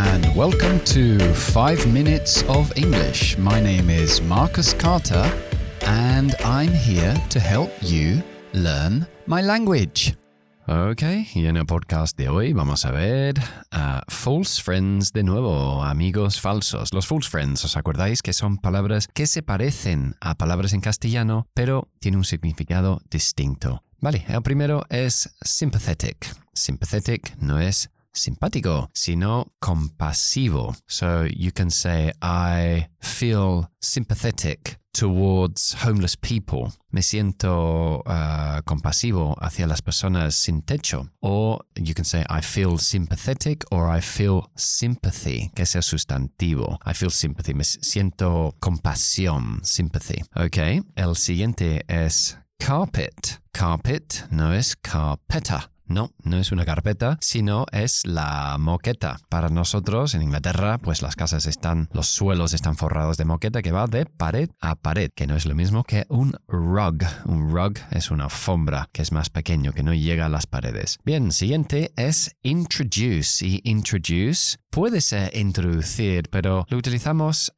And welcome to 5 Minutes of English. My name is Marcus Carter, and I'm here to help you learn my language. Ok, y en el podcast de hoy vamos a ver false friends de nuevo, amigos falsos. Los false friends, ¿os acordáis que son palabras que se parecen a palabras en castellano, pero tienen un significado distinto? Vale, el primero es sympathetic. Sympathetic no es simpático, sino compasivo. So you can say, I feel sympathetic towards homeless people. Me siento uh, compasivo hacia las personas sin techo. Or you can say, I feel sympathetic or I feel sympathy, que es el sustantivo. I feel sympathy. Me siento compasión, sympathy. Ok. El siguiente es carpet. Carpet no es carpeta. No, no es una carpeta, sino es la moqueta. Para nosotros en Inglaterra, pues las casas están, los suelos están forrados de moqueta que va de pared a pared, que no es lo mismo que un rug. Un rug es una alfombra que es más pequeño, que no llega a las paredes. Bien, siguiente es introduce. Y introduce puede ser introducir, pero lo utilizamos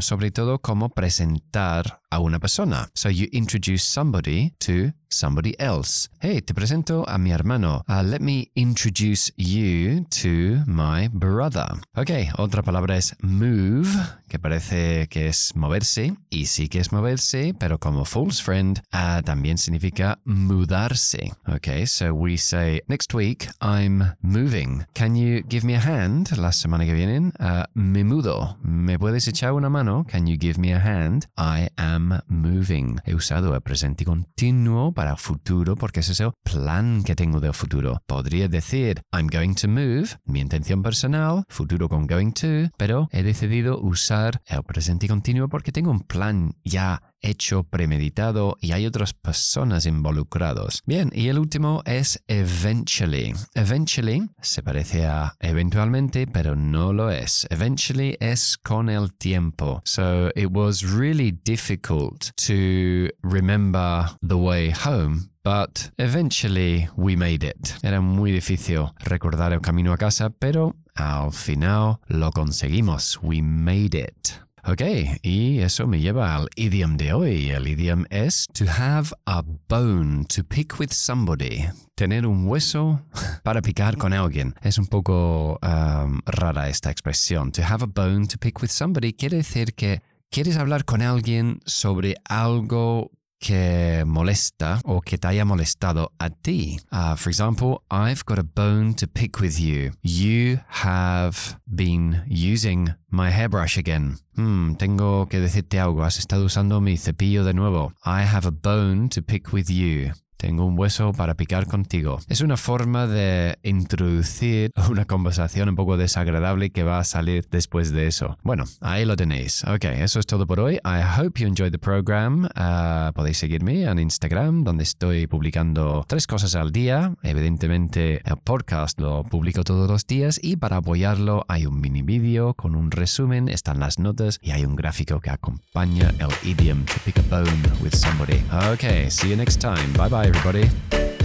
sobre todo como presentar a una persona. So you introduce somebody to somebody else. Hey, te presento a mi hermano. Uh, let me introduce you to my brother. Ok, otra palabra es move, que parece que es moverse, y sí que es moverse, pero como false friend uh, también significa mudarse. Ok, so we say, next week I'm moving. Can you give me a hand? La semana que viene, uh, me mudo. ¿Me puedes echar una mano? Can you give me a hand? I am moving. He usado el presente continuo para futuro porque ese es el plan que tengo del futuro. Podría decir I'm going to move, mi intención personal, futuro con going to, pero he decidido usar el presente continuo porque tengo un plan ya hecho, premeditado y hay otras personas involucrados. Bien, y el último es eventually. Eventually se parece a eventualmente, pero no lo es. Eventually es con el tiempo. So it was really difficult to remember the way home But eventually we made it. Era muy difícil recordar el camino a casa, pero al final lo conseguimos. We made it. Ok, y eso me lleva al idiom de hoy. El idiom es to have a bone to pick with somebody. Tener un hueso para picar con alguien. Es un poco um, rara esta expresión. To have a bone to pick with somebody quiere decir que quieres hablar con alguien sobre algo que molesta o que te haya molestado a ti. Uh, for example, I've got a bone to pick with you. You have been using my hairbrush again. Hmm, tengo que decirte algo. Has estado usando mi cepillo de nuevo. I have a bone to pick with you. Tengo un hueso para picar contigo. Es una forma de introducir una conversación un poco desagradable que va a salir después de eso. Bueno, ahí lo tenéis. Ok, eso es todo por hoy. I hope you enjoyed the program. Uh, podéis seguirme en Instagram, donde estoy publicando tres cosas al día. Evidentemente, el podcast lo publico todos los días y para apoyarlo hay un mini vídeo con un resumen, están las notas y hay un gráfico que acompaña el idiom to pick a bone with somebody. Ok, see you next time. Bye everybody.